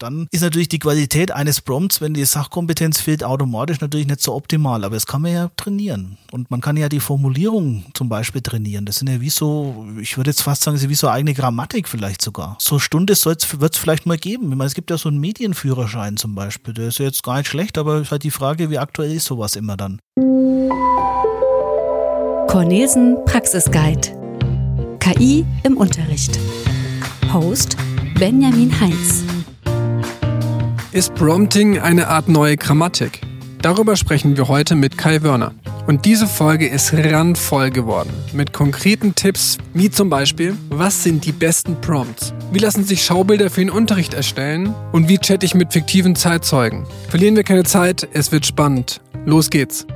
Dann ist natürlich die Qualität eines Prompts, wenn die Sachkompetenz fehlt, automatisch natürlich nicht so optimal. Aber das kann man ja trainieren. Und man kann ja die Formulierung zum Beispiel trainieren. Das sind ja wie so, ich würde jetzt fast sagen, wie so eigene Grammatik vielleicht sogar. So Stunde wird es vielleicht mal geben. Ich meine, es gibt ja so einen Medienführerschein zum Beispiel. Der ist ja jetzt gar nicht schlecht, aber ist halt die Frage, wie aktuell ist sowas immer dann. Cornesen Praxisguide. KI im Unterricht. Host Benjamin Heinz. Ist Prompting eine Art neue Grammatik? Darüber sprechen wir heute mit Kai Wörner. Und diese Folge ist randvoll geworden. Mit konkreten Tipps, wie zum Beispiel, was sind die besten Prompts? Wie lassen sich Schaubilder für den Unterricht erstellen? Und wie chatte ich mit fiktiven Zeitzeugen? Verlieren wir keine Zeit, es wird spannend. Los geht's.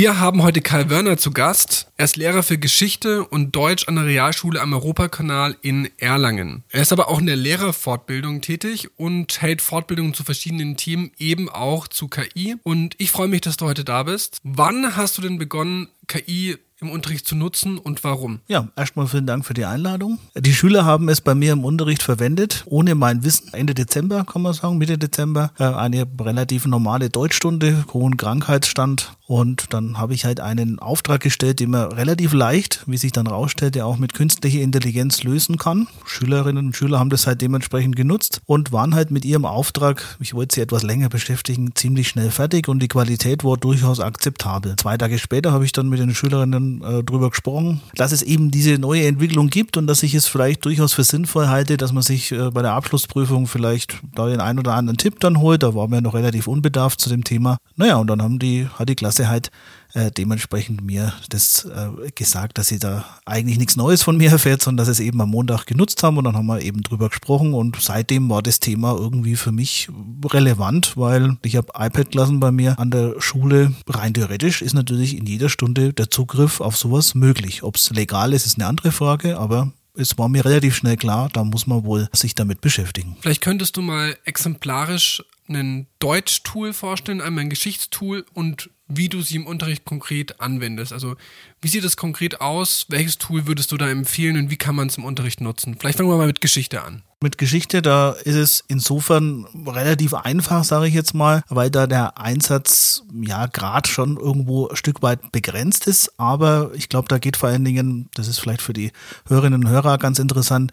Wir haben heute Karl Wörner zu Gast. Er ist Lehrer für Geschichte und Deutsch an der Realschule am Europakanal in Erlangen. Er ist aber auch in der Lehrerfortbildung tätig und hält Fortbildungen zu verschiedenen Themen, eben auch zu KI. Und ich freue mich, dass du heute da bist. Wann hast du denn begonnen, KI im Unterricht zu nutzen und warum? Ja, erstmal vielen Dank für die Einladung. Die Schüler haben es bei mir im Unterricht verwendet, ohne mein Wissen. Ende Dezember, kann man sagen, Mitte Dezember, äh, eine relativ normale Deutschstunde, hohen Krankheitsstand. Und dann habe ich halt einen Auftrag gestellt, den man relativ leicht, wie sich dann rausstellte, auch mit künstlicher Intelligenz lösen kann. Schülerinnen und Schüler haben das halt dementsprechend genutzt und waren halt mit ihrem Auftrag, ich wollte sie etwas länger beschäftigen, ziemlich schnell fertig und die Qualität war durchaus akzeptabel. Zwei Tage später habe ich dann mit den Schülerinnen äh, drüber gesprochen, dass es eben diese neue Entwicklung gibt und dass ich es vielleicht durchaus für sinnvoll halte, dass man sich äh, bei der Abschlussprüfung vielleicht da den einen oder anderen Tipp dann holt. Da war mir noch relativ unbedarft zu dem Thema. Naja, und dann haben die, hat die Klasse halt äh, dementsprechend mir das äh, gesagt, dass sie da eigentlich nichts Neues von mir erfährt, sondern dass sie es eben am Montag genutzt haben und dann haben wir eben drüber gesprochen und seitdem war das Thema irgendwie für mich relevant, weil ich habe iPad-Klassen bei mir an der Schule. Rein theoretisch ist natürlich in jeder Stunde der Zugriff auf sowas möglich. Ob es legal ist, ist eine andere Frage, aber es war mir relativ schnell klar, da muss man wohl sich damit beschäftigen. Vielleicht könntest du mal exemplarisch ein Deutsch-Tool vorstellen, einmal ein Geschichtstool und wie du sie im Unterricht konkret anwendest. Also wie sieht es konkret aus? Welches Tool würdest du da empfehlen und wie kann man es im Unterricht nutzen? Vielleicht fangen wir mal mit Geschichte an. Mit Geschichte, da ist es insofern relativ einfach, sage ich jetzt mal, weil da der Einsatz ja gerade schon irgendwo ein Stück weit begrenzt ist. Aber ich glaube, da geht vor allen Dingen, das ist vielleicht für die Hörerinnen und Hörer ganz interessant,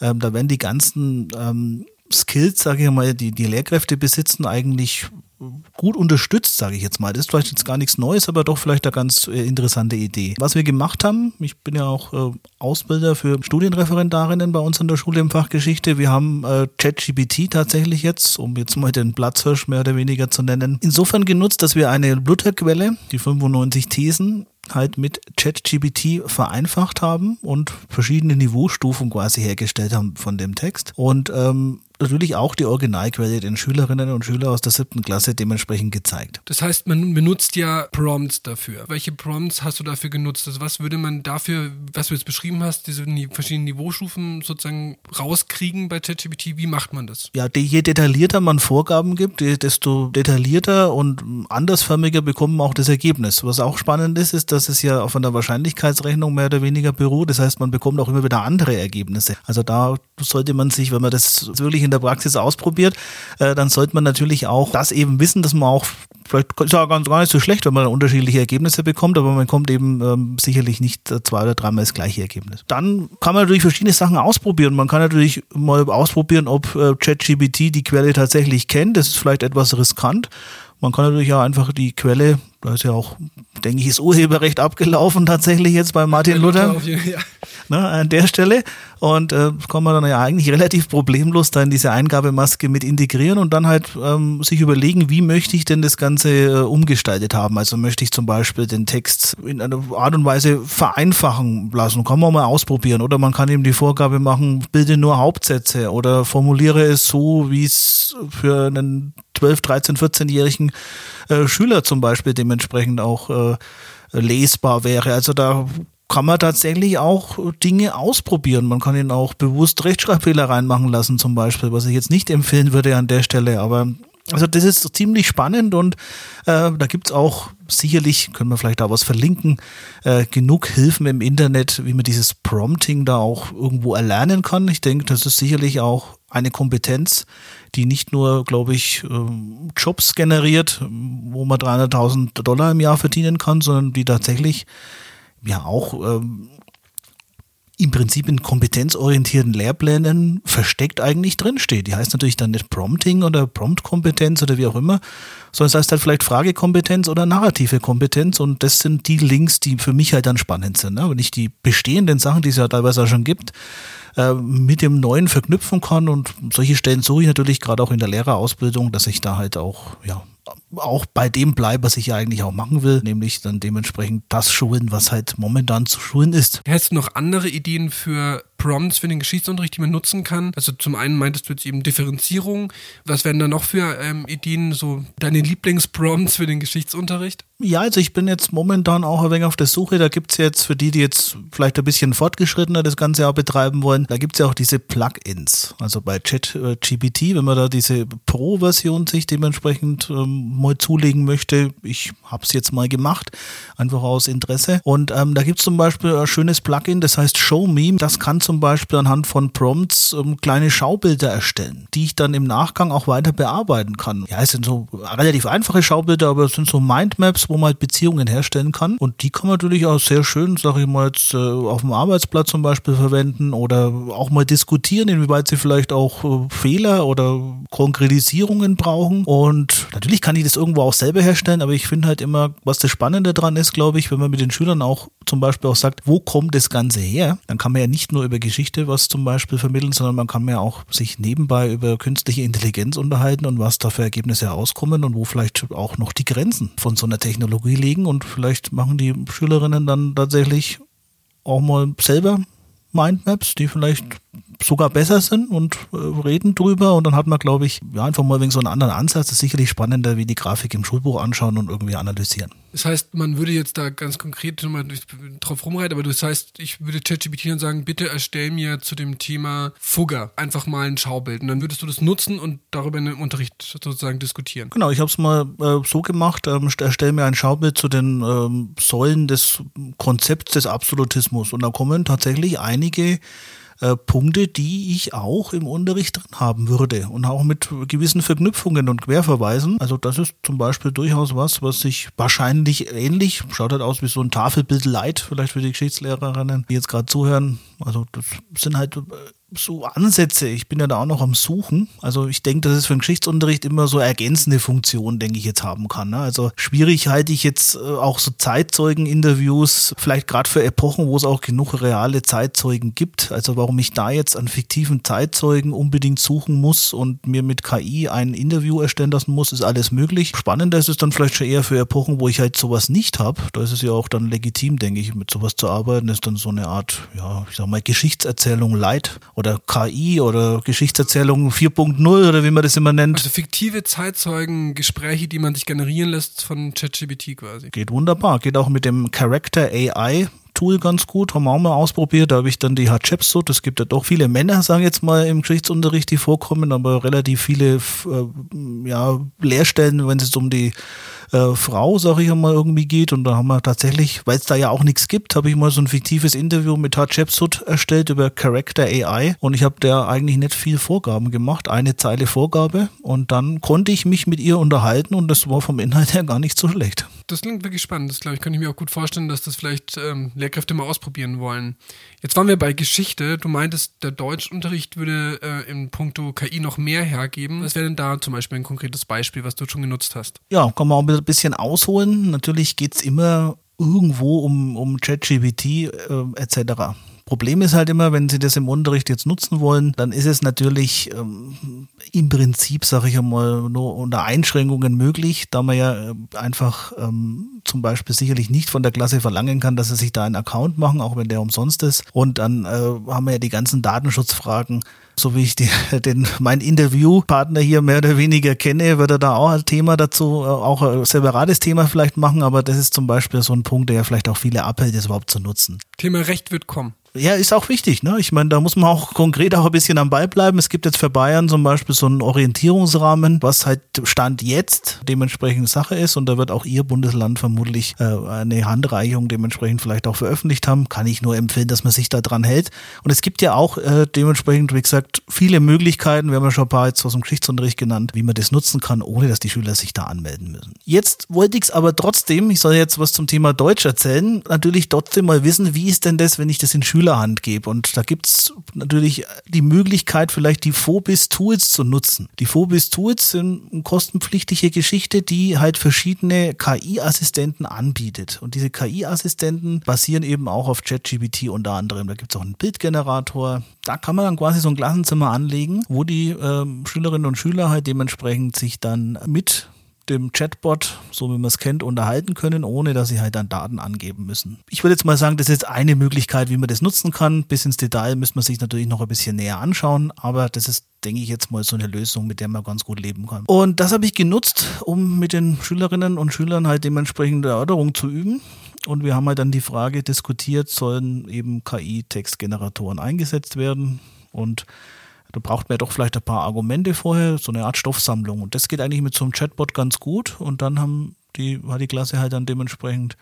ähm, da werden die ganzen ähm, Skills, sage ich mal, die die Lehrkräfte besitzen, eigentlich gut unterstützt, sage ich jetzt mal. Das ist vielleicht jetzt gar nichts Neues, aber doch vielleicht eine ganz äh, interessante Idee. Was wir gemacht haben, ich bin ja auch äh, Ausbilder für Studienreferendarinnen bei uns an der Schule im Fach Geschichte. Wir haben äh, ChatGPT tatsächlich jetzt, um jetzt mal den Platzhirsch mehr oder weniger zu nennen, insofern genutzt, dass wir eine Luther-Quelle, die 95 Thesen, halt mit ChatGPT vereinfacht haben und verschiedene Niveaustufen quasi hergestellt haben von dem Text. Und ähm, natürlich auch die Originalquelle den Schülerinnen und Schülern aus der siebten Klasse dementsprechend gezeigt. Das heißt, man benutzt ja Prompts dafür. Welche Prompts hast du dafür genutzt? Also was würde man dafür, was du jetzt beschrieben hast, diese verschiedenen Niveaustufen sozusagen rauskriegen bei ChatGPT? Wie macht man das? Ja, je detaillierter man Vorgaben gibt, desto detaillierter und andersförmiger bekommt man auch das Ergebnis. Was auch spannend ist, ist, dass es ja auf einer Wahrscheinlichkeitsrechnung mehr oder weniger beruht. Das heißt, man bekommt auch immer wieder andere Ergebnisse. Also da sollte man sich, wenn man das wirklich in in der Praxis ausprobiert, äh, dann sollte man natürlich auch das eben wissen, dass man auch vielleicht ist ja ganz gar nicht so schlecht, wenn man unterschiedliche Ergebnisse bekommt, aber man kommt eben ähm, sicherlich nicht äh, zwei oder dreimal das gleiche Ergebnis. Dann kann man natürlich verschiedene Sachen ausprobieren. Man kann natürlich mal ausprobieren, ob äh, ChatGPT die Quelle tatsächlich kennt. Das ist vielleicht etwas riskant. Man kann natürlich auch einfach die Quelle, da ist ja auch, denke ich, ist Urheberrecht abgelaufen tatsächlich jetzt bei Martin Luther. Ja. Ne, an der Stelle. Und äh, kann man dann ja eigentlich relativ problemlos da in diese Eingabemaske mit integrieren und dann halt ähm, sich überlegen, wie möchte ich denn das Ganze äh, umgestaltet haben. Also möchte ich zum Beispiel den Text in einer Art und Weise vereinfachen lassen. Kann man mal ausprobieren. Oder man kann eben die Vorgabe machen, bilde nur Hauptsätze oder formuliere es so, wie es für einen 12, 13, 14-jährigen äh, Schüler zum Beispiel dementsprechend auch äh, lesbar wäre. Also da kann man tatsächlich auch Dinge ausprobieren. Man kann ihn auch bewusst Rechtschreibfehler reinmachen lassen zum Beispiel, was ich jetzt nicht empfehlen würde an der Stelle. Aber Also das ist ziemlich spannend und äh, da gibt's auch sicherlich, können wir vielleicht da was verlinken, äh, genug Hilfen im Internet, wie man dieses Prompting da auch irgendwo erlernen kann. Ich denke, das ist sicherlich auch eine Kompetenz, die nicht nur, glaube ich, ähm, Jobs generiert, wo man 300.000 Dollar im Jahr verdienen kann, sondern die tatsächlich ja auch ähm, im Prinzip in kompetenzorientierten Lehrplänen versteckt eigentlich drinsteht. Die heißt natürlich dann nicht Prompting oder Promptkompetenz oder wie auch immer, sondern es heißt halt vielleicht Fragekompetenz oder narrative Kompetenz und das sind die Links, die für mich halt dann spannend sind. Ne? Wenn ich die bestehenden Sachen, die es ja teilweise auch schon gibt, äh, mit dem Neuen verknüpfen kann und solche Stellen suche ich natürlich gerade auch in der Lehrerausbildung, dass ich da halt auch ja auch bei dem bleibe, was ich ja eigentlich auch machen will, nämlich dann dementsprechend das schulen, was halt momentan zu schulen ist. Hättest du noch andere Ideen für Prompts für den Geschichtsunterricht, die man nutzen kann? Also zum einen meintest du jetzt eben Differenzierung. Was wären da noch für ähm, Ideen, so deine Lieblingsprompts für den Geschichtsunterricht? Ja, also ich bin jetzt momentan auch ein wenig auf der Suche. Da gibt's jetzt für die, die jetzt vielleicht ein bisschen fortgeschrittener das Ganze auch betreiben wollen, da gibt's ja auch diese Plugins. Also bei ChatGPT, wenn man da diese Pro-Version sich dementsprechend ähm, mal zulegen möchte, ich habe es jetzt mal gemacht, einfach aus Interesse. Und ähm, da gibt's zum Beispiel ein schönes Plugin, das heißt Show Me. Das kann zum Beispiel anhand von Prompts ähm, kleine Schaubilder erstellen, die ich dann im Nachgang auch weiter bearbeiten kann. Ja, es sind so relativ einfache Schaubilder, aber es sind so Mindmaps, wo man halt Beziehungen herstellen kann. Und die kann man natürlich auch sehr schön, sage ich mal jetzt, äh, auf dem Arbeitsplatz zum Beispiel verwenden oder auch mal diskutieren, inwieweit sie vielleicht auch äh, Fehler oder Konkretisierungen brauchen. Und natürlich kann ich das irgendwo auch selber herstellen, aber ich finde halt immer, was das Spannende dran ist, glaube ich, wenn man mit den Schülern auch zum Beispiel auch sagt, wo kommt das Ganze her, dann kann man ja nicht nur über Geschichte was zum Beispiel vermitteln, sondern man kann ja auch sich nebenbei über künstliche Intelligenz unterhalten und was da für Ergebnisse herauskommen und wo vielleicht auch noch die Grenzen von so einer Technologie liegen und vielleicht machen die Schülerinnen dann tatsächlich auch mal selber Mindmaps, die vielleicht sogar besser sind und äh, reden drüber und dann hat man, glaube ich, ja, einfach mal wegen so einen anderen Ansatz. Das ist sicherlich spannender, wie die Grafik im Schulbuch anschauen und irgendwie analysieren. Das heißt, man würde jetzt da ganz konkret nochmal drauf rumreiten, aber das heißt, ich würde ChatGPT dann sagen, bitte erstell mir zu dem Thema Fugger einfach mal ein Schaubild und dann würdest du das nutzen und darüber in dem Unterricht sozusagen diskutieren. Genau, ich habe es mal äh, so gemacht, ähm, erstell mir ein Schaubild zu den ähm, Säulen des Konzepts des Absolutismus und da kommen tatsächlich einige äh, Punkte, die ich auch im Unterricht drin haben würde und auch mit gewissen Verknüpfungen und Querverweisen. Also das ist zum Beispiel durchaus was, was sich wahrscheinlich ähnlich, schaut halt aus wie so ein Tafelbild Light, vielleicht für die Geschichtslehrerinnen, die jetzt gerade zuhören. Also das sind halt äh, so Ansätze. Ich bin ja da auch noch am Suchen. Also ich denke, dass es für den Geschichtsunterricht immer so ergänzende Funktionen, denke ich, jetzt haben kann. Ne? Also schwierig halte ich jetzt äh, auch so Zeitzeugen-Interviews, vielleicht gerade für Epochen, wo es auch genug reale Zeitzeugen gibt. Also warum ich da jetzt an fiktiven Zeitzeugen unbedingt suchen muss und mir mit KI ein Interview erstellen lassen muss, ist alles möglich. Spannender ist es dann vielleicht schon eher für Epochen, wo ich halt sowas nicht habe. Da ist es ja auch dann legitim, denke ich, mit sowas zu arbeiten. Das ist dann so eine Art, ja, ich sag mal, Geschichtserzählung light oder KI oder Geschichtserzählung 4.0 oder wie man das immer nennt. Also fiktive Zeitzeugen, Gespräche, die man sich generieren lässt von ChatGPT quasi. Geht wunderbar. Geht auch mit dem Character AI Tool ganz gut, haben wir auch mal ausprobiert. Da habe ich dann die Hatschepsut. Es gibt ja doch viele Männer, sagen jetzt mal, im Geschichtsunterricht, die vorkommen, aber relativ viele äh, ja, Lehrstellen, wenn es um die äh, Frau, sage ich einmal, irgendwie geht. Und da haben wir tatsächlich, weil es da ja auch nichts gibt, habe ich mal so ein fiktives Interview mit Hatshepsut erstellt über Character AI. Und ich habe der eigentlich nicht viel Vorgaben gemacht, eine Zeile Vorgabe. Und dann konnte ich mich mit ihr unterhalten und das war vom Inhalt her gar nicht so schlecht. Das klingt wirklich spannend. Das glaube ich, kann ich mir auch gut vorstellen, dass das vielleicht ähm, Lehrkräfte mal ausprobieren wollen. Jetzt waren wir bei Geschichte. Du meintest, der Deutschunterricht würde äh, in puncto KI noch mehr hergeben. Was wäre denn da zum Beispiel ein konkretes Beispiel, was du schon genutzt hast? Ja, kann man auch ein bisschen ausholen. Natürlich geht es immer irgendwo um, um ChatGPT äh, etc. Problem ist halt immer, wenn Sie das im Unterricht jetzt nutzen wollen, dann ist es natürlich ähm, im Prinzip, sage ich einmal, nur unter Einschränkungen möglich, da man ja äh, einfach ähm, zum Beispiel sicherlich nicht von der Klasse verlangen kann, dass sie sich da einen Account machen, auch wenn der umsonst ist. Und dann äh, haben wir ja die ganzen Datenschutzfragen so wie ich die, den, mein Interviewpartner hier mehr oder weniger kenne, würde er da auch ein Thema dazu, äh, auch ein separates Thema vielleicht machen, aber das ist zum Beispiel so ein Punkt, der ja vielleicht auch viele abhält, das überhaupt zu nutzen. Thema Recht wird kommen. Ja, ist auch wichtig. Ne? Ich meine, da muss man auch konkret auch ein bisschen am Ball bleiben. Es gibt jetzt für Bayern zum Beispiel so einen Orientierungsrahmen, was halt Stand jetzt dementsprechend Sache ist. Und da wird auch Ihr Bundesland vermutlich äh, eine Handreichung dementsprechend vielleicht auch veröffentlicht haben. Kann ich nur empfehlen, dass man sich da dran hält. Und es gibt ja auch äh, dementsprechend, wie gesagt, viele Möglichkeiten. Wir haben ja schon ein paar jetzt aus dem Geschichtsunterricht genannt, wie man das nutzen kann, ohne dass die Schüler sich da anmelden müssen. Jetzt wollte ich es aber trotzdem, ich soll jetzt was zum Thema Deutsch erzählen, natürlich trotzdem mal wissen, wie ist denn das, wenn ich das in Schülerhand gebe? Und da gibt es natürlich die Möglichkeit, vielleicht die Phobis-Tools zu nutzen. Die Phobis-Tools sind eine kostenpflichtige Geschichte, die halt verschiedene KI-Assistenten anbietet. Und diese KI-Assistenten basieren eben auch auf ChatGPT unter anderem. Da gibt es auch einen Bildgenerator. Da kann man dann quasi so ein Klassenzimmer anlegen, wo die äh, Schülerinnen und Schüler halt dementsprechend sich dann mit dem Chatbot, so wie man es kennt, unterhalten können, ohne dass sie halt dann Daten angeben müssen. Ich würde jetzt mal sagen, das ist eine Möglichkeit, wie man das nutzen kann. Bis ins Detail müsste man sich natürlich noch ein bisschen näher anschauen, aber das ist, denke ich, jetzt mal so eine Lösung, mit der man ganz gut leben kann. Und das habe ich genutzt, um mit den Schülerinnen und Schülern halt dementsprechend Erörterung zu üben. Und wir haben halt dann die Frage diskutiert, sollen eben KI-Textgeneratoren eingesetzt werden? Und da braucht man ja doch vielleicht ein paar Argumente vorher, so eine Art Stoffsammlung. Und das geht eigentlich mit so einem Chatbot ganz gut. Und dann haben die, hat die Klasse halt dann dementsprechend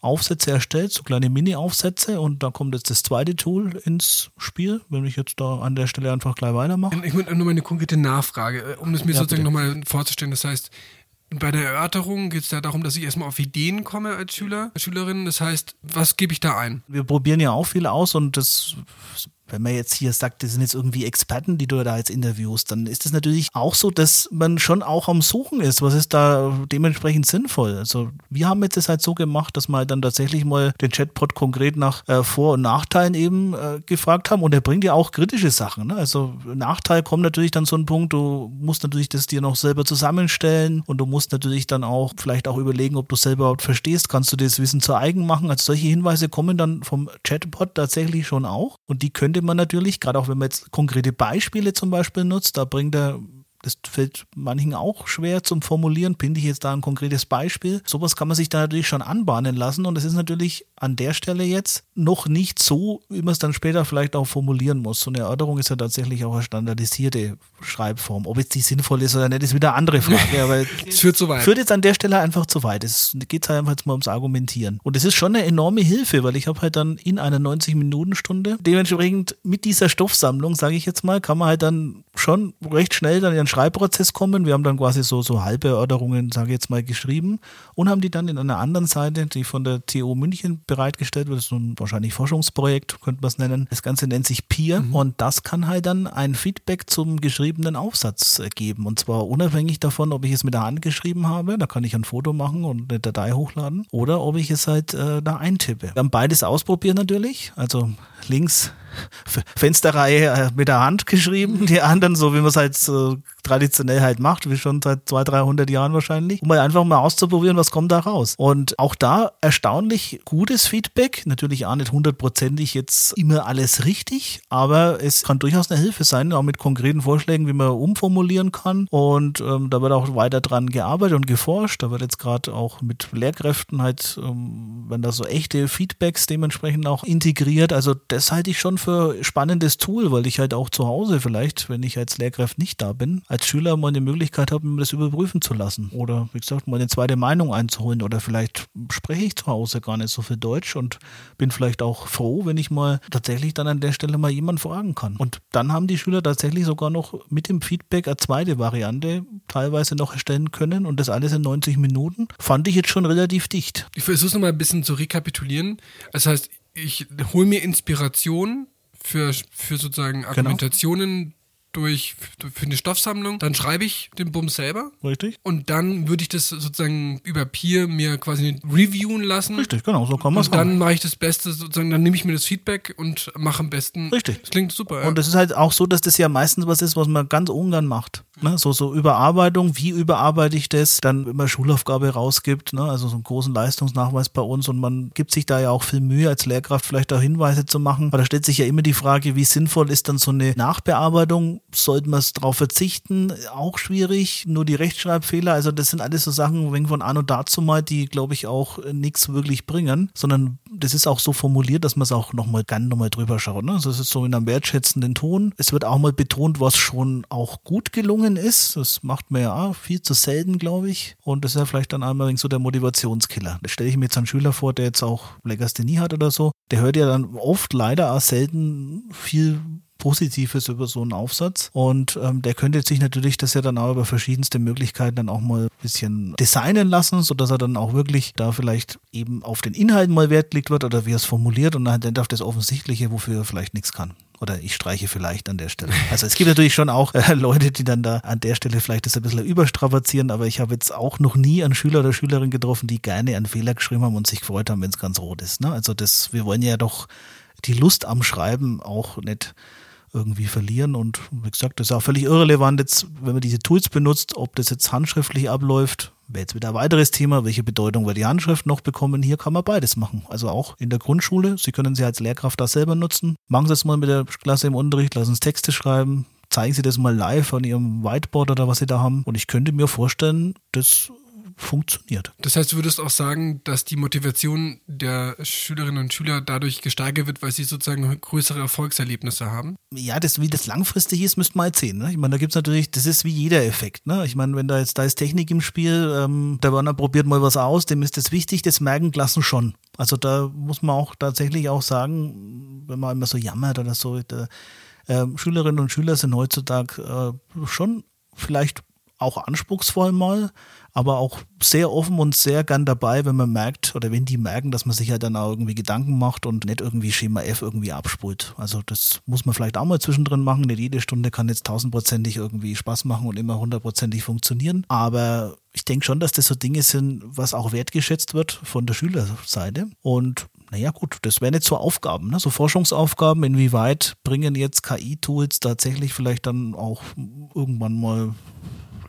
Aufsätze erstellt, so kleine Mini-Aufsätze. Und da kommt jetzt das zweite Tool ins Spiel, wenn ich jetzt da an der Stelle einfach gleich weitermache. Ich würde nur mal eine konkrete Nachfrage, äh, um das mir ja, sozusagen nochmal vorzustellen. Das heißt, bei der Erörterung geht es ja darum, dass ich erstmal auf Ideen komme als Schüler, als Schülerin. Das heißt, was gebe ich da ein? Wir probieren ja auch viel aus und das wenn man jetzt hier sagt, das sind jetzt irgendwie Experten, die du da jetzt interviewst, dann ist es natürlich auch so, dass man schon auch am Suchen ist. Was ist da dementsprechend sinnvoll? Also wir haben jetzt das halt so gemacht, dass wir halt dann tatsächlich mal den Chatbot konkret nach äh, Vor- und Nachteilen eben äh, gefragt haben und er bringt ja auch kritische Sachen. Ne? Also Nachteil kommt natürlich dann so ein Punkt, du musst natürlich das dir noch selber zusammenstellen und du musst natürlich dann auch vielleicht auch überlegen, ob du selber überhaupt verstehst, kannst du das Wissen zu eigen machen. Also solche Hinweise kommen dann vom Chatbot tatsächlich schon auch und die könnte man natürlich, gerade auch wenn man jetzt konkrete Beispiele zum Beispiel nutzt, da bringt er das fällt manchen auch schwer zum Formulieren. Finde ich jetzt da ein konkretes Beispiel? Sowas kann man sich da natürlich schon anbahnen lassen und es ist natürlich an der Stelle jetzt noch nicht so, wie man es dann später vielleicht auch formulieren muss. So eine Erörterung ist ja tatsächlich auch eine standardisierte Schreibform. Ob jetzt die sinnvoll ist oder nicht, ist wieder eine andere Frage. Aber es führt zu weit. Führt jetzt an der Stelle einfach zu weit. Es geht halt einfach jetzt mal ums Argumentieren. Und es ist schon eine enorme Hilfe, weil ich habe halt dann in einer 90-Minuten-Stunde dementsprechend mit dieser Stoffsammlung, sage ich jetzt mal, kann man halt dann schon recht schnell dann Schreibprozess kommen. Wir haben dann quasi so, so halbe Erörterungen, sage ich jetzt mal, geschrieben und haben die dann in einer anderen Seite, die von der TU München bereitgestellt wird, das ist ein wahrscheinlich Forschungsprojekt, könnte man es nennen. Das Ganze nennt sich Peer mhm. und das kann halt dann ein Feedback zum geschriebenen Aufsatz äh, geben und zwar unabhängig davon, ob ich es mit der Hand geschrieben habe, da kann ich ein Foto machen und eine Datei hochladen oder ob ich es halt äh, da eintippe. Wir haben beides ausprobiert natürlich, also links Fensterreihe äh, mit der Hand geschrieben, die anderen so, wie man es halt so traditionell halt macht, wie schon seit 200, 300 Jahren wahrscheinlich, um mal einfach mal auszuprobieren, was kommt da raus. Und auch da erstaunlich gutes Feedback, natürlich auch nicht hundertprozentig jetzt immer alles richtig, aber es kann durchaus eine Hilfe sein, auch mit konkreten Vorschlägen, wie man umformulieren kann. Und ähm, da wird auch weiter dran gearbeitet und geforscht. Da wird jetzt gerade auch mit Lehrkräften halt, ähm, wenn da so echte Feedbacks dementsprechend auch integriert. Also das halte ich schon für spannendes Tool, weil ich halt auch zu Hause vielleicht, wenn ich als Lehrkraft nicht da bin, als Schüler mal eine Möglichkeit habe, mir das überprüfen zu lassen. Oder wie gesagt, mal eine zweite Meinung einzuholen. Oder vielleicht spreche ich zu Hause gar nicht so viel Deutsch und bin vielleicht auch froh, wenn ich mal tatsächlich dann an der Stelle mal jemanden fragen kann. Und dann haben die Schüler tatsächlich sogar noch mit dem Feedback eine zweite Variante teilweise noch erstellen können und das alles in 90 Minuten. Fand ich jetzt schon relativ dicht. Ich versuche es nochmal ein bisschen zu rekapitulieren. Das heißt, ich hole mir Inspiration für, für sozusagen genau. Argumentationen. Durch für eine Stoffsammlung, dann schreibe ich den Bums selber. Richtig. Und dann würde ich das sozusagen über Peer mir quasi reviewen lassen. Richtig, genau, so kann man es Und dann mache ich das Beste, sozusagen, dann nehme ich mir das Feedback und mache am besten. Richtig. Das klingt super. Ja. Und das ist halt auch so, dass das ja meistens was ist, was man ganz ungern macht. Ne? So, so Überarbeitung, wie überarbeite ich das? Dann, wenn man Schulaufgabe rausgibt, ne? also so einen großen Leistungsnachweis bei uns und man gibt sich da ja auch viel Mühe als Lehrkraft vielleicht auch Hinweise zu machen. Aber da stellt sich ja immer die Frage, wie sinnvoll ist dann so eine Nachbearbeitung? Sollten wir es darauf verzichten? Auch schwierig. Nur die Rechtschreibfehler, also das sind alles so Sachen, wegen von an und dazu mal, die glaube ich auch nichts wirklich bringen, sondern das ist auch so formuliert, dass man es auch nochmal gerne nochmal drüber schaut. Ne? Also ist so in einem wertschätzenden Ton. Es wird auch mal betont, was schon auch gut gelungen ist. Das macht man ja viel zu selten, glaube ich. Und das ist ja vielleicht dann einmal so der Motivationskiller. Das stelle ich mir jetzt einen Schüler vor, der jetzt auch Legasthenie hat oder so. Der hört ja dann oft leider auch selten viel Positives über so einen Aufsatz. Und ähm, der könnte sich natürlich das ja dann auch über verschiedenste Möglichkeiten dann auch mal ein bisschen designen lassen, sodass er dann auch wirklich da vielleicht eben auf den Inhalt mal Wert legt wird oder wie er es formuliert und dann auf das Offensichtliche, wofür er vielleicht nichts kann. Oder ich streiche vielleicht an der Stelle. Also es gibt natürlich schon auch äh, Leute, die dann da an der Stelle vielleicht das ein bisschen überstrapazieren, aber ich habe jetzt auch noch nie einen Schüler oder Schülerin getroffen, die gerne einen Fehler geschrieben haben und sich gefreut haben, wenn es ganz rot ist. Ne? Also das, wir wollen ja doch die Lust am Schreiben auch nicht irgendwie verlieren. Und wie gesagt, das ist auch völlig irrelevant, jetzt, wenn man diese Tools benutzt, ob das jetzt handschriftlich abläuft, wäre jetzt wieder ein weiteres Thema, welche Bedeutung wird die Handschrift noch bekommen. Hier kann man beides machen. Also auch in der Grundschule. Sie können sie als Lehrkraft da selber nutzen. Machen Sie es mal mit der Klasse im Unterricht, lassen Sie Texte schreiben, zeigen Sie das mal live an Ihrem Whiteboard oder was Sie da haben. Und ich könnte mir vorstellen, das funktioniert. Das heißt, du würdest auch sagen, dass die Motivation der Schülerinnen und Schüler dadurch gesteigert wird, weil sie sozusagen größere Erfolgserlebnisse haben? Ja, das, wie das langfristig ist, müsste man jetzt sehen. Ne? Ich meine, da gibt es natürlich, das ist wie jeder Effekt. Ne? Ich meine, wenn da jetzt, da ist Technik im Spiel, ähm, der Werner probiert mal was aus, dem ist das wichtig, das merken Klassen schon. Also da muss man auch tatsächlich auch sagen, wenn man immer so jammert oder so, der, äh, Schülerinnen und Schüler sind heutzutage äh, schon vielleicht auch anspruchsvoll mal, aber auch sehr offen und sehr gern dabei, wenn man merkt oder wenn die merken, dass man sich halt dann auch irgendwie Gedanken macht und nicht irgendwie Schema F irgendwie abspult. Also das muss man vielleicht auch mal zwischendrin machen. Nicht jede Stunde kann jetzt tausendprozentig irgendwie Spaß machen und immer hundertprozentig funktionieren. Aber ich denke schon, dass das so Dinge sind, was auch wertgeschätzt wird von der Schülerseite. Und naja gut, das wären jetzt so Aufgaben, ne? so Forschungsaufgaben, inwieweit bringen jetzt KI-Tools tatsächlich vielleicht dann auch irgendwann mal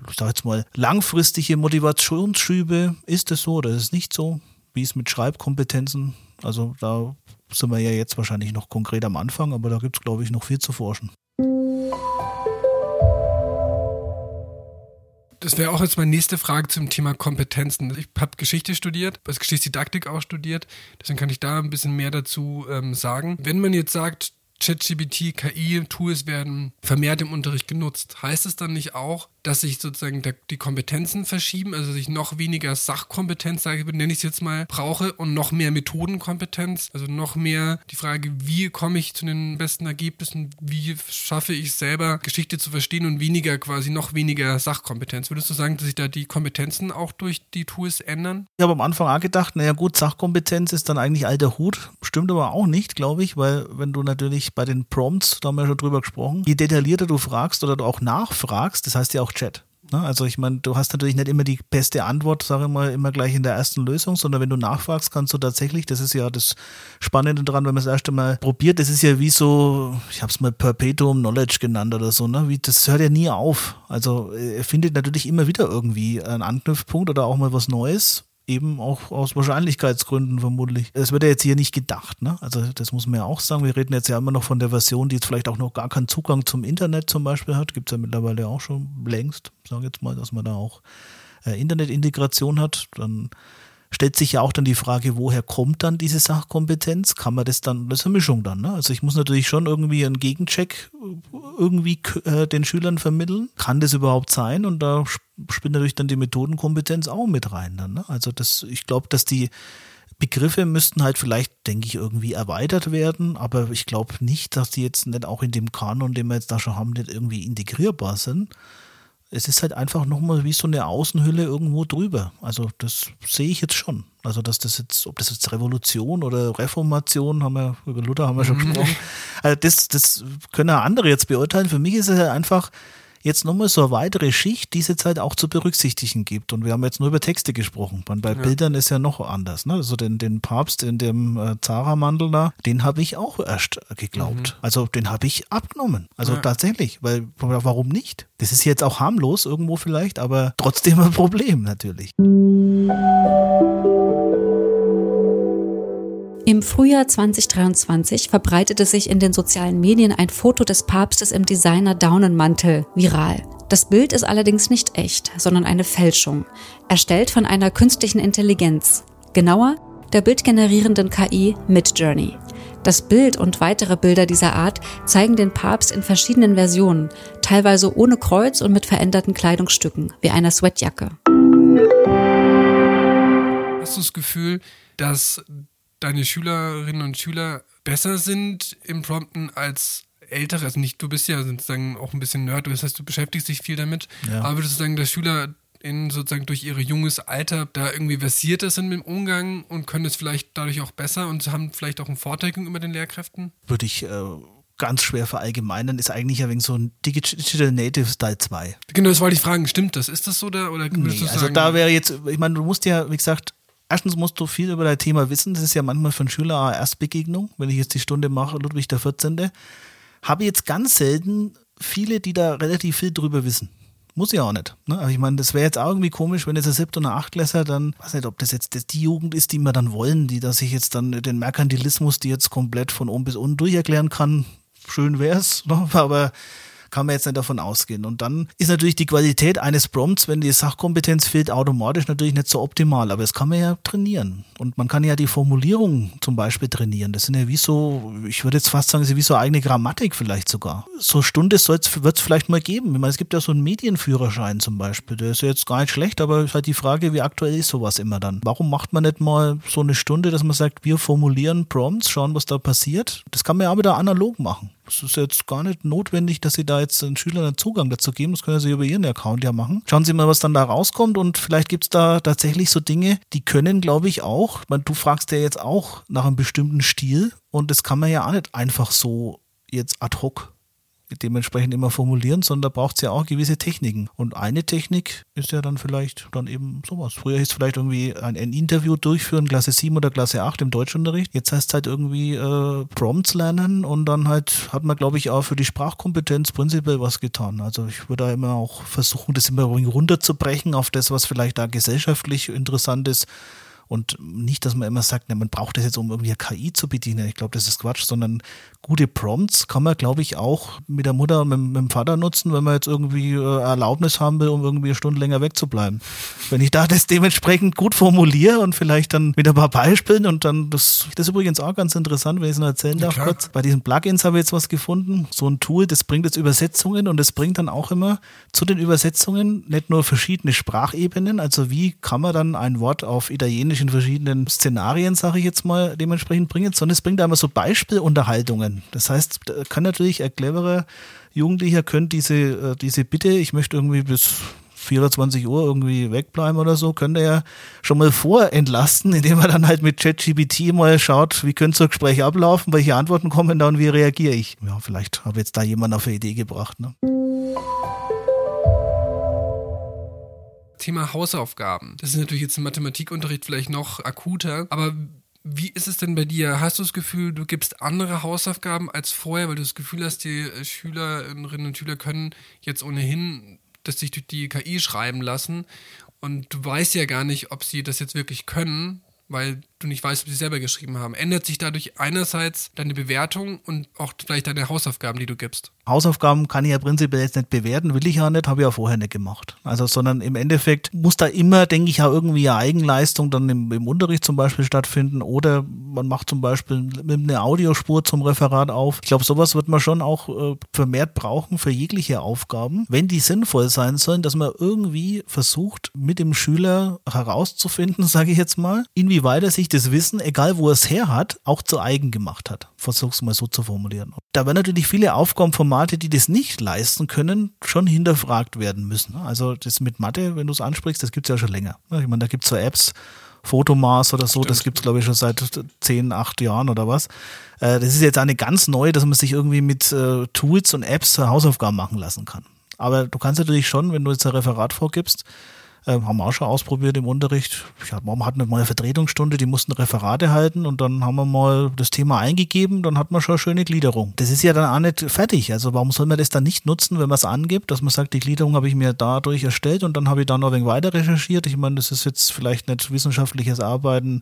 ich sage jetzt mal, langfristige Motivationsschübe. Ist es so oder ist es nicht so? Wie ist mit Schreibkompetenzen? Also da sind wir ja jetzt wahrscheinlich noch konkret am Anfang, aber da gibt es, glaube ich, noch viel zu forschen. Das wäre auch jetzt meine nächste Frage zum Thema Kompetenzen. Ich habe Geschichte studiert, als Geschichtsdidaktik auch studiert, deswegen kann ich da ein bisschen mehr dazu ähm, sagen. Wenn man jetzt sagt, ChatGPT, KI-Tools werden vermehrt im Unterricht genutzt. Heißt es dann nicht auch, dass sich sozusagen der, die Kompetenzen verschieben, also ich noch weniger Sachkompetenz, sage ich, nenne ich es jetzt mal, brauche und noch mehr Methodenkompetenz, also noch mehr die Frage, wie komme ich zu den besten Ergebnissen, wie schaffe ich selber Geschichte zu verstehen und weniger quasi noch weniger Sachkompetenz. Würdest du sagen, dass sich da die Kompetenzen auch durch die Tools ändern? Ich habe am Anfang auch gedacht, naja gut, Sachkompetenz ist dann eigentlich alter Hut. Stimmt aber auch nicht, glaube ich, weil wenn du natürlich bei den Prompts, da haben wir ja schon drüber gesprochen, je detaillierter du fragst oder du auch nachfragst, das heißt ja auch Chat. Ne? Also ich meine, du hast natürlich nicht immer die beste Antwort, sage ich mal, immer gleich in der ersten Lösung, sondern wenn du nachfragst, kannst du tatsächlich, das ist ja das Spannende dran, wenn man das erste Mal probiert, das ist ja wie so, ich habe es mal Perpetuum Knowledge genannt oder so, ne? Wie, das hört ja nie auf. Also er findet natürlich immer wieder irgendwie einen Anknüpfpunkt oder auch mal was Neues eben auch aus Wahrscheinlichkeitsgründen vermutlich. Es wird ja jetzt hier nicht gedacht, ne? Also das muss man ja auch sagen. Wir reden jetzt ja immer noch von der Version, die jetzt vielleicht auch noch gar keinen Zugang zum Internet zum Beispiel hat. Gibt es ja mittlerweile auch schon längst, sage jetzt mal, dass man da auch äh, Internetintegration hat. Dann stellt sich ja auch dann die Frage, woher kommt dann diese Sachkompetenz? Kann man das dann, das ist eine Mischung dann, ne? Also ich muss natürlich schon irgendwie einen Gegencheck äh, irgendwie äh, den Schülern vermitteln. Kann das überhaupt sein? Und da spielt natürlich dann die Methodenkompetenz auch mit rein dann, ne? Also das, ich glaube, dass die Begriffe müssten halt vielleicht, denke ich, irgendwie erweitert werden, aber ich glaube nicht, dass die jetzt nicht auch in dem Kanon, den wir jetzt da schon haben, nicht irgendwie integrierbar sind es ist halt einfach nochmal wie so eine Außenhülle irgendwo drüber. Also das sehe ich jetzt schon. Also dass das jetzt, ob das jetzt Revolution oder Reformation, haben wir, über Luther haben wir schon mhm. gesprochen. Also das, das können ja andere jetzt beurteilen. Für mich ist es halt einfach, jetzt nochmal so eine weitere Schicht, die es jetzt halt auch zu berücksichtigen gibt. Und wir haben jetzt nur über Texte gesprochen. Bei ja. Bildern ist ja noch anders. Ne? Also den, den Papst in dem äh, Zara-Mandel da, den habe ich auch erst geglaubt. Mhm. Also den habe ich abgenommen. Also ja. tatsächlich, weil warum nicht? Das ist jetzt auch harmlos irgendwo vielleicht, aber trotzdem ein Problem natürlich. Im Frühjahr 2023 verbreitete sich in den sozialen Medien ein Foto des Papstes im Designer Daunenmantel viral. Das Bild ist allerdings nicht echt, sondern eine Fälschung, erstellt von einer künstlichen Intelligenz, genauer der bildgenerierenden KI Midjourney. Das Bild und weitere Bilder dieser Art zeigen den Papst in verschiedenen Versionen, teilweise ohne Kreuz und mit veränderten Kleidungsstücken, wie einer Sweatjacke. Hast du das Gefühl, dass deine Schülerinnen und Schüler besser sind im Prompten als ältere, also nicht, du bist ja sozusagen auch ein bisschen Nerd, das heißt, du beschäftigst dich viel damit, ja. aber würdest du sagen, dass Schüler in sozusagen durch ihr junges Alter da irgendwie versierter sind mit dem Umgang und können es vielleicht dadurch auch besser und haben vielleicht auch einen Vorteil gegenüber den Lehrkräften? Würde ich äh, ganz schwer verallgemeinern, ist eigentlich ja wegen so ein Digital Native Style 2. Genau, das wollte ich fragen, stimmt das? Ist das so da? Oder nee, also sagen, da wäre jetzt, ich meine, du musst ja, wie gesagt, Erstens musst du viel über dein Thema wissen. Das ist ja manchmal für einen Schüler eine Erstbegegnung. Wenn ich jetzt die Stunde mache, Ludwig der 14. Habe jetzt ganz selten viele, die da relativ viel drüber wissen. Muss ja auch nicht. Ne? Aber ich meine, das wäre jetzt auch irgendwie komisch, wenn jetzt ein siebte oder achtklässler dann, weiß nicht, ob das jetzt die Jugend ist, die wir dann wollen, die dass ich jetzt dann den Merkantilismus, die jetzt komplett von oben bis unten durcherklären kann. Schön wär's, ne? aber kann man jetzt nicht davon ausgehen. Und dann ist natürlich die Qualität eines Prompts, wenn die Sachkompetenz fehlt, automatisch natürlich nicht so optimal. Aber das kann man ja trainieren. Und man kann ja die Formulierung zum Beispiel trainieren. Das sind ja wie so, ich würde jetzt fast sagen, wie so eigene Grammatik vielleicht sogar. So Stunde wird es vielleicht mal geben. Ich meine, es gibt ja so einen Medienführerschein zum Beispiel. Der ist ja jetzt gar nicht schlecht, aber ist halt die Frage, wie aktuell ist sowas immer dann? Warum macht man nicht mal so eine Stunde, dass man sagt, wir formulieren Prompts, schauen, was da passiert? Das kann man ja auch wieder analog machen. Es ist jetzt gar nicht notwendig, dass Sie da jetzt den Schülern einen Zugang dazu geben. Das können Sie über Ihren Account ja machen. Schauen Sie mal, was dann da rauskommt und vielleicht gibt es da tatsächlich so Dinge, die können, glaube ich, auch, meine, du fragst ja jetzt auch nach einem bestimmten Stil und das kann man ja auch nicht einfach so jetzt ad hoc dementsprechend immer formulieren, sondern da braucht es ja auch gewisse Techniken. Und eine Technik ist ja dann vielleicht dann eben sowas. Früher hieß es vielleicht irgendwie ein, ein, Interview durchführen, Klasse 7 oder Klasse 8 im Deutschunterricht. Jetzt heißt es halt irgendwie äh, Prompts lernen und dann halt hat man, glaube ich, auch für die Sprachkompetenz prinzipiell was getan. Also ich würde da immer auch versuchen, das immer runterzubrechen auf das, was vielleicht da gesellschaftlich interessant ist und nicht, dass man immer sagt, man braucht das jetzt, um irgendwie KI zu bedienen. Ich glaube, das ist Quatsch, sondern gute Prompts kann man, glaube ich, auch mit der Mutter und mit, mit, dem Vater nutzen, wenn man jetzt irgendwie äh, Erlaubnis haben will, um irgendwie eine Stunde länger wegzubleiben. Wenn ich da das dementsprechend gut formuliere und vielleicht dann mit ein paar Beispielen und dann, das, das ist übrigens auch ganz interessant, wenn ich es noch erzählen darf ja, kurz. Bei diesen Plugins habe ich jetzt was gefunden, so ein Tool, das bringt jetzt Übersetzungen und das bringt dann auch immer zu den Übersetzungen nicht nur verschiedene Sprachebenen, also wie kann man dann ein Wort auf Italienisch in verschiedenen Szenarien, sage ich jetzt mal, dementsprechend bringen, sondern es bringt einmal so Beispielunterhaltungen. Das heißt, kann natürlich ein cleverer Jugendlicher könnte diese, äh, diese Bitte, ich möchte irgendwie bis 24 Uhr irgendwie wegbleiben oder so, könnte er schon mal vorentlasten, indem er dann halt mit ChatGPT mal schaut, wie könnte so ein Gespräch ablaufen, welche Antworten kommen da und wie reagiere ich. Ja, vielleicht habe jetzt da jemand auf eine Idee gebracht. Ne? Thema Hausaufgaben. Das ist natürlich jetzt im Mathematikunterricht vielleicht noch akuter, aber wie ist es denn bei dir? Hast du das Gefühl, du gibst andere Hausaufgaben als vorher, weil du das Gefühl hast, die Schülerinnen und Schüler können jetzt ohnehin das sich durch die KI schreiben lassen und du weißt ja gar nicht, ob sie das jetzt wirklich können, weil du nicht weißt, ob sie selber geschrieben haben. Ändert sich dadurch einerseits deine Bewertung und auch vielleicht deine Hausaufgaben, die du gibst? Hausaufgaben kann ich ja prinzipiell jetzt nicht bewerten, will ich ja nicht, habe ich ja vorher nicht gemacht. Also, sondern im Endeffekt muss da immer, denke ich, ja irgendwie eine Eigenleistung dann im, im Unterricht zum Beispiel stattfinden oder man macht zum Beispiel eine Audiospur zum Referat auf. Ich glaube, sowas wird man schon auch äh, vermehrt brauchen für jegliche Aufgaben, wenn die sinnvoll sein sollen, dass man irgendwie versucht, mit dem Schüler herauszufinden, sage ich jetzt mal, inwieweit er sich das Wissen, egal wo er es her hat, auch zu eigen gemacht hat. Versuch's mal so zu formulieren. Da werden natürlich viele Aufgabenformate, die das nicht leisten können, schon hinterfragt werden müssen. Also das mit Mathe, wenn du es ansprichst, das gibt es ja schon länger. Ich meine, da gibt es so Apps, Fotomaß oder so, Stimmt. das gibt es, glaube ich, schon seit zehn, acht Jahren oder was. Äh, das ist jetzt eine ganz neue, dass man sich irgendwie mit äh, Tools und Apps Hausaufgaben machen lassen kann. Aber du kannst natürlich schon, wenn du jetzt ein Referat vorgibst, äh, haben wir auch schon ausprobiert im Unterricht. Ich hab, wir mal eine Vertretungsstunde, die mussten Referate halten und dann haben wir mal das Thema eingegeben, dann hat man schon eine schöne Gliederung. Das ist ja dann auch nicht fertig. Also warum soll man das dann nicht nutzen, wenn man es angibt, dass man sagt, die Gliederung habe ich mir dadurch erstellt und dann habe ich da noch ein wenig weiter recherchiert. Ich meine, das ist jetzt vielleicht nicht wissenschaftliches Arbeiten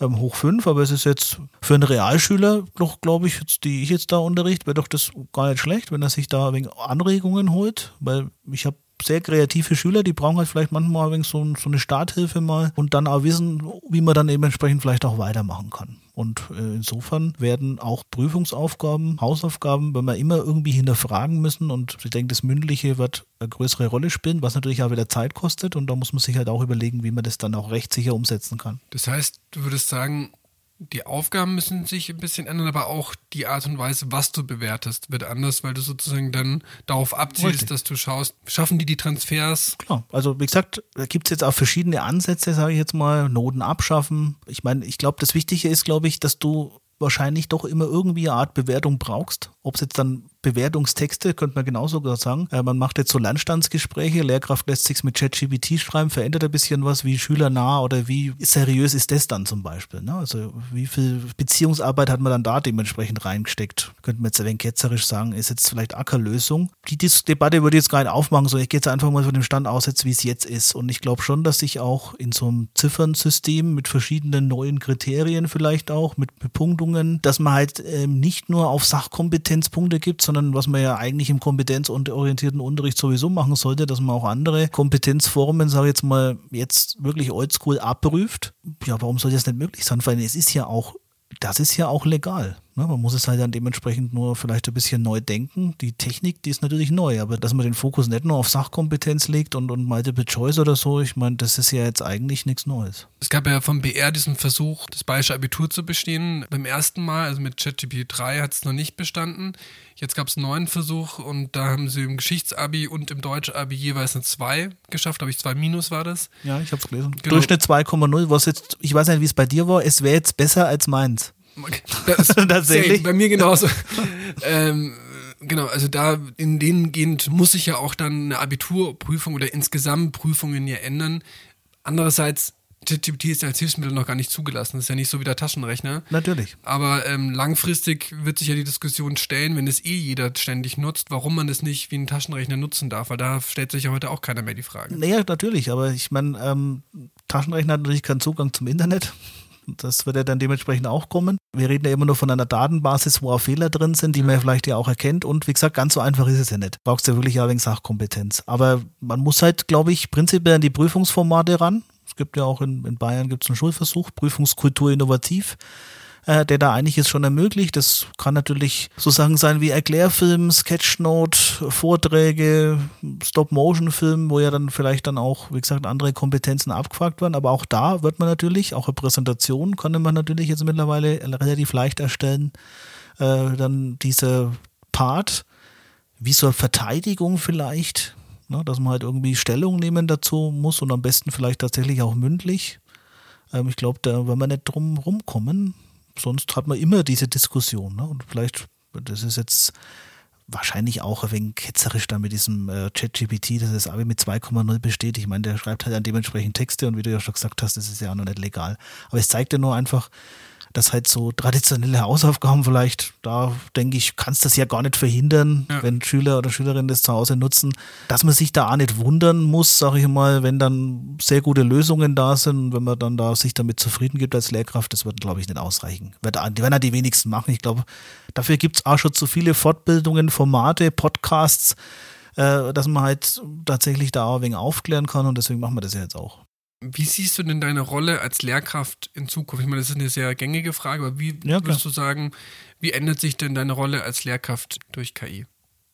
ähm, hoch fünf, aber es ist jetzt für einen Realschüler glaube ich, jetzt, die ich jetzt da unterrichte, wäre doch das gar nicht schlecht, wenn er sich da wenig Anregungen holt, weil ich habe sehr kreative Schüler, die brauchen halt vielleicht manchmal ein so, so eine Starthilfe mal und dann auch wissen, wie man dann eben entsprechend vielleicht auch weitermachen kann. Und äh, insofern werden auch Prüfungsaufgaben, Hausaufgaben, wenn wir immer irgendwie hinterfragen müssen und ich denke, das Mündliche wird eine größere Rolle spielen, was natürlich auch wieder Zeit kostet und da muss man sich halt auch überlegen, wie man das dann auch rechtssicher umsetzen kann. Das heißt, du würdest sagen, die Aufgaben müssen sich ein bisschen ändern, aber auch die Art und Weise, was du bewertest, wird anders, weil du sozusagen dann darauf abzielst, Richtig. dass du schaust, schaffen die die Transfers? Klar, also wie gesagt, da gibt es jetzt auch verschiedene Ansätze, sage ich jetzt mal, Noten abschaffen. Ich meine, ich glaube, das Wichtige ist, glaube ich, dass du wahrscheinlich doch immer irgendwie eine Art Bewertung brauchst. Ob es jetzt dann Bewertungstexte, könnte man genauso sagen. Äh, man macht jetzt so Landstandsgespräche, Lehrkraft lässt sich mit ChatGPT schreiben, verändert ein bisschen was, wie schülernah oder wie seriös ist das dann zum Beispiel. Ne? Also wie viel Beziehungsarbeit hat man dann da dementsprechend reingesteckt? Könnte man jetzt ein wenig ketzerisch sagen, ist jetzt vielleicht Ackerlösung. Die Dis Debatte würde ich jetzt gar nicht aufmachen, sondern ich gehe jetzt einfach mal von dem Stand aus, jetzt wie es jetzt ist. Und ich glaube schon, dass sich auch in so einem Ziffernsystem mit verschiedenen neuen Kriterien vielleicht auch, mit Bepunktungen, dass man halt ähm, nicht nur auf Sachkompetenzpunkte gibt, sondern sondern was man ja eigentlich im kompetenzorientierten Unterricht sowieso machen sollte, dass man auch andere Kompetenzformen, sage ich jetzt mal, jetzt wirklich oldschool abprüft. Ja, warum soll das nicht möglich sein? Weil es ist ja auch, das ist ja auch legal. Ne? Man muss es halt dann dementsprechend nur vielleicht ein bisschen neu denken. Die Technik, die ist natürlich neu, aber dass man den Fokus nicht nur auf Sachkompetenz legt und, und Multiple Choice oder so, ich meine, das ist ja jetzt eigentlich nichts Neues. Es gab ja vom BR diesen Versuch, das Bayerische Abitur zu bestehen. Beim ersten Mal, also mit ChatGPT 3, hat es noch nicht bestanden. Jetzt gab es einen neuen Versuch und da haben sie im Geschichtsabi und im Deutsch-Abi jeweils eine 2 geschafft. Habe ich 2 Minus war das? Ja, ich habe es gelesen. Genau. Durchschnitt 2,0, was jetzt, ich weiß nicht, wie es bei dir war, es wäre jetzt besser als meins. Das, Tatsächlich. Bei mir genauso. ähm, genau, also da in denen gehend muss sich ja auch dann eine Abiturprüfung oder insgesamt Prüfungen ja ändern. Andererseits ChatGPT ist ja als Hilfsmittel noch gar nicht zugelassen. Das ist ja nicht so wie der Taschenrechner. Natürlich. Aber ähm, langfristig wird sich ja die Diskussion stellen, wenn es eh jeder ständig nutzt, warum man das nicht wie einen Taschenrechner nutzen darf. Weil da stellt sich ja heute auch keiner mehr die Frage. Naja, natürlich. Aber ich meine, ähm, Taschenrechner hat natürlich keinen Zugang zum Internet. Das wird ja dann dementsprechend auch kommen. Wir reden ja immer nur von einer Datenbasis, wo auch Fehler drin sind, die man vielleicht ja auch erkennt. Und wie gesagt, ganz so einfach ist es ja nicht. Brauchst ja wirklich ein wenig Sachkompetenz. Aber man muss halt, glaube ich, prinzipiell an die Prüfungsformate ran. Es gibt ja auch in, in Bayern gibt's einen Schulversuch, Prüfungskultur innovativ äh, der da einiges schon ermöglicht. Das kann natürlich so Sachen sein wie Erklärfilm, Sketchnote, Vorträge, Stop-Motion-Film, wo ja dann vielleicht dann auch, wie gesagt, andere Kompetenzen abgefragt werden. Aber auch da wird man natürlich, auch eine Präsentation kann man natürlich jetzt mittlerweile relativ leicht erstellen. Äh, dann dieser Part, wie so Verteidigung vielleicht, ne, dass man halt irgendwie Stellung nehmen dazu muss und am besten vielleicht tatsächlich auch mündlich. Ähm, ich glaube, da werden wir nicht drum rumkommen sonst hat man immer diese Diskussion. Ne? Und vielleicht, das ist jetzt wahrscheinlich auch ein wenig ketzerisch da mit diesem äh, ChatGPT, dass das Abi mit 2,0 besteht. Ich meine, der schreibt halt dann dementsprechend Texte und wie du ja schon gesagt hast, das ist ja auch noch nicht legal. Aber es zeigt ja nur einfach, dass halt so traditionelle Hausaufgaben vielleicht, da denke ich, kannst das ja gar nicht verhindern, ja. wenn Schüler oder Schülerinnen das zu Hause nutzen, dass man sich da auch nicht wundern muss, sage ich mal, wenn dann sehr gute Lösungen da sind, wenn man dann da sich damit zufrieden gibt als Lehrkraft, das wird, glaube ich, nicht ausreichen. Wird, werden ja die wenigsten machen. Ich glaube, dafür gibt es auch schon zu viele Fortbildungen, Formate, Podcasts, äh, dass man halt tatsächlich da auch ein wenig aufklären kann und deswegen machen wir das ja jetzt auch. Wie siehst du denn deine Rolle als Lehrkraft in Zukunft? Ich meine, das ist eine sehr gängige Frage, aber wie ja, würdest du sagen, wie ändert sich denn deine Rolle als Lehrkraft durch KI?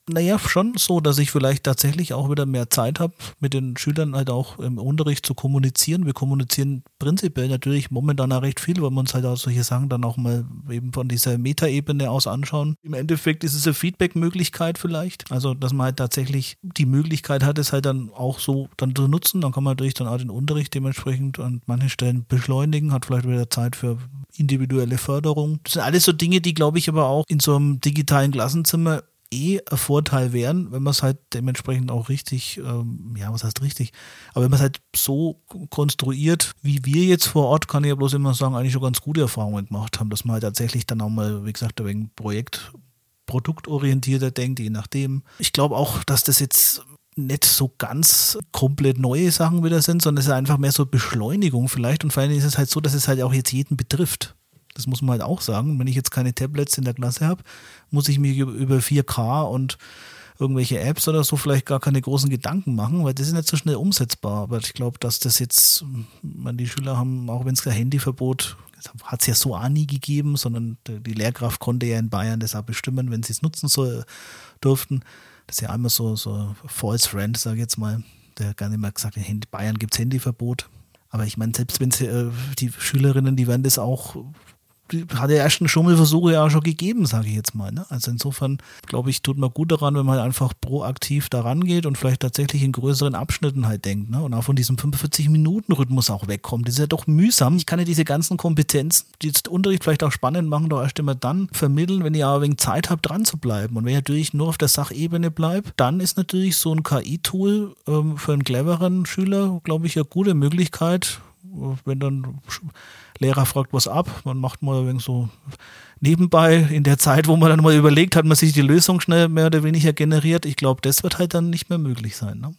Naja, schon so, dass ich vielleicht tatsächlich auch wieder mehr Zeit habe, mit den Schülern halt auch im Unterricht zu kommunizieren. Wir kommunizieren prinzipiell natürlich momentan auch recht viel, weil wir uns halt auch solche Sachen dann auch mal eben von dieser Metaebene aus anschauen. Im Endeffekt ist es eine Feedback-Möglichkeit vielleicht. Also, dass man halt tatsächlich die Möglichkeit hat, es halt dann auch so dann zu nutzen. Dann kann man natürlich dann auch den Unterricht dementsprechend an manchen Stellen beschleunigen, hat vielleicht wieder Zeit für individuelle Förderung. Das sind alles so Dinge, die, glaube ich, aber auch in so einem digitalen Klassenzimmer eh ein Vorteil wären, wenn man es halt dementsprechend auch richtig, ähm, ja, was heißt richtig, aber wenn man es halt so konstruiert, wie wir jetzt vor Ort, kann ich ja bloß immer sagen, eigentlich schon ganz gute Erfahrungen gemacht haben, dass man halt tatsächlich dann auch mal, wie gesagt, wegen Projekt produktorientierter denkt, je nachdem. Ich glaube auch, dass das jetzt nicht so ganz komplett neue Sachen wieder sind, sondern es ist einfach mehr so Beschleunigung vielleicht und vor allem ist es halt so, dass es halt auch jetzt jeden betrifft. Das muss man halt auch sagen. Wenn ich jetzt keine Tablets in der Klasse habe, muss ich mir über 4K und irgendwelche Apps oder so vielleicht gar keine großen Gedanken machen, weil das ist nicht so schnell umsetzbar. Aber ich glaube, dass das jetzt, man, die Schüler haben, auch wenn es kein Handyverbot hat es ja so auch nie gegeben, sondern die Lehrkraft konnte ja in Bayern das auch bestimmen, wenn sie es nutzen so, durften. Das ist ja einmal so, so False Friend, sage ich jetzt mal. Der gar nicht mehr gesagt, in Bayern gibt es Handyverbot. Aber ich meine, selbst wenn sie, äh, die Schülerinnen, die werden das auch hat ja ersten Schummelversuche ja auch schon gegeben, sage ich jetzt mal. Ne? Also insofern, glaube ich, tut man gut daran, wenn man einfach proaktiv daran geht und vielleicht tatsächlich in größeren Abschnitten halt denkt. Ne? Und auch von diesem 45-Minuten-Rhythmus auch wegkommt. Das ist ja doch mühsam. Ich kann ja diese ganzen Kompetenzen, die jetzt Unterricht vielleicht auch spannend machen, doch erst immer dann vermitteln, wenn ich aber wegen Zeit habe, dran zu bleiben. Und wenn ich natürlich nur auf der Sachebene bleibe, dann ist natürlich so ein KI-Tool ähm, für einen cleveren Schüler, glaube ich, eine gute Möglichkeit, wenn dann Lehrer fragt was ab, man macht mal wenig so nebenbei in der Zeit, wo man dann mal überlegt hat, man sich die Lösung schnell mehr oder weniger generiert. Ich glaube, das wird halt dann nicht mehr möglich sein. Ne?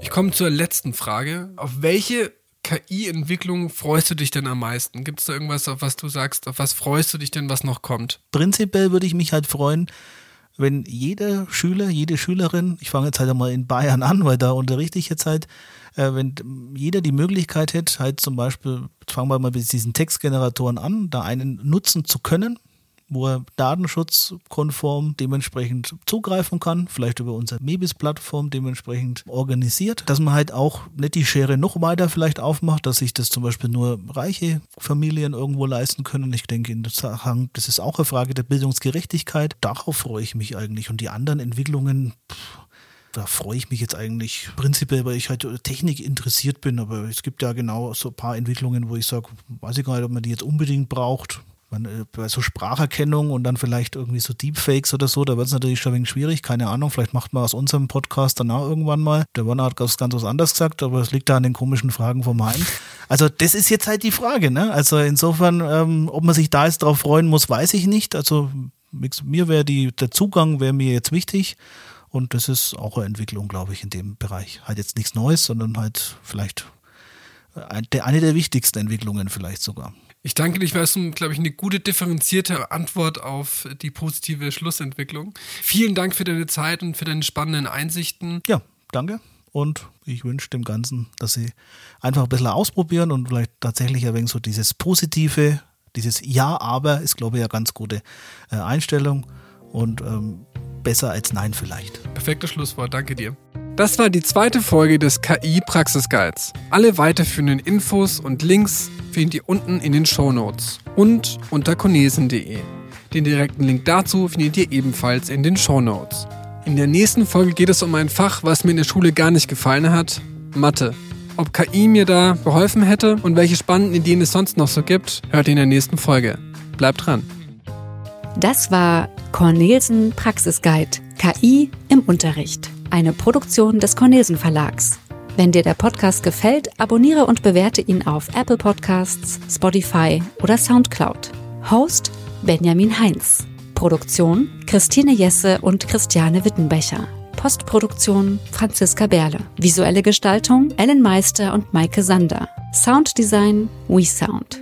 Ich komme zur letzten Frage. Auf welche KI-Entwicklung freust du dich denn am meisten? Gibt es da irgendwas, auf was du sagst, auf was freust du dich denn, was noch kommt? Prinzipiell würde ich mich halt freuen, wenn jeder Schüler, jede Schülerin, ich fange jetzt halt einmal in Bayern an, weil da unterrichte ich jetzt halt, äh, wenn jeder die Möglichkeit hätte, halt zum Beispiel, fangen wir mal mit diesen Textgeneratoren an, da einen nutzen zu können, wo er datenschutzkonform dementsprechend zugreifen kann, vielleicht über unsere Mebis-Plattform dementsprechend organisiert, dass man halt auch nicht die Schere noch weiter vielleicht aufmacht, dass sich das zum Beispiel nur reiche Familien irgendwo leisten können. Ich denke, in Sachen, das ist auch eine Frage der Bildungsgerechtigkeit. Darauf freue ich mich eigentlich. Und die anderen Entwicklungen, da freue ich mich jetzt eigentlich prinzipiell, weil ich halt Technik interessiert bin, aber es gibt ja genau so ein paar Entwicklungen, wo ich sage, weiß ich gar nicht, ob man die jetzt unbedingt braucht man, äh, bei so Spracherkennung und dann vielleicht irgendwie so Deepfakes oder so, da wird es natürlich schon ein wenig schwierig, keine Ahnung, vielleicht macht man aus unserem Podcast danach irgendwann mal. Der Werner hat ganz, was anderes gesagt, aber es liegt da an den komischen Fragen vom Hein. Also das ist jetzt halt die Frage, ne? Also insofern, ähm, ob man sich da jetzt drauf freuen muss, weiß ich nicht. Also mir wäre der Zugang wäre mir jetzt wichtig. Und das ist auch eine Entwicklung, glaube ich, in dem Bereich. Halt jetzt nichts Neues, sondern halt vielleicht eine der wichtigsten Entwicklungen vielleicht sogar. Ich danke dich, weil es, glaube ich, eine gute differenzierte Antwort auf die positive Schlussentwicklung. Vielen Dank für deine Zeit und für deine spannenden Einsichten. Ja, danke. Und ich wünsche dem Ganzen, dass Sie einfach ein bisschen ausprobieren und vielleicht tatsächlich ein wenig so dieses Positive, dieses Ja, aber ist, glaube ich, ja ganz gute äh, Einstellung und ähm, besser als Nein vielleicht. Perfektes Schlusswort. Danke dir. Das war die zweite Folge des KI Praxisguides. Alle weiterführenden Infos und Links findet ihr unten in den Show Notes und unter konesen.de. Den direkten Link dazu findet ihr ebenfalls in den Show Notes. In der nächsten Folge geht es um ein Fach, was mir in der Schule gar nicht gefallen hat, Mathe. Ob KI mir da geholfen hätte und welche spannenden Ideen es sonst noch so gibt, hört ihr in der nächsten Folge. Bleibt dran. Das war Cornelsen Praxisguide KI im Unterricht eine Produktion des Cornelsen Verlags. Wenn dir der Podcast gefällt, abonniere und bewerte ihn auf Apple Podcasts, Spotify oder Soundcloud. Host Benjamin Heinz. Produktion Christine Jesse und Christiane Wittenbecher. Postproduktion Franziska Berle. Visuelle Gestaltung Ellen Meister und Maike Sander. Sounddesign WeSound.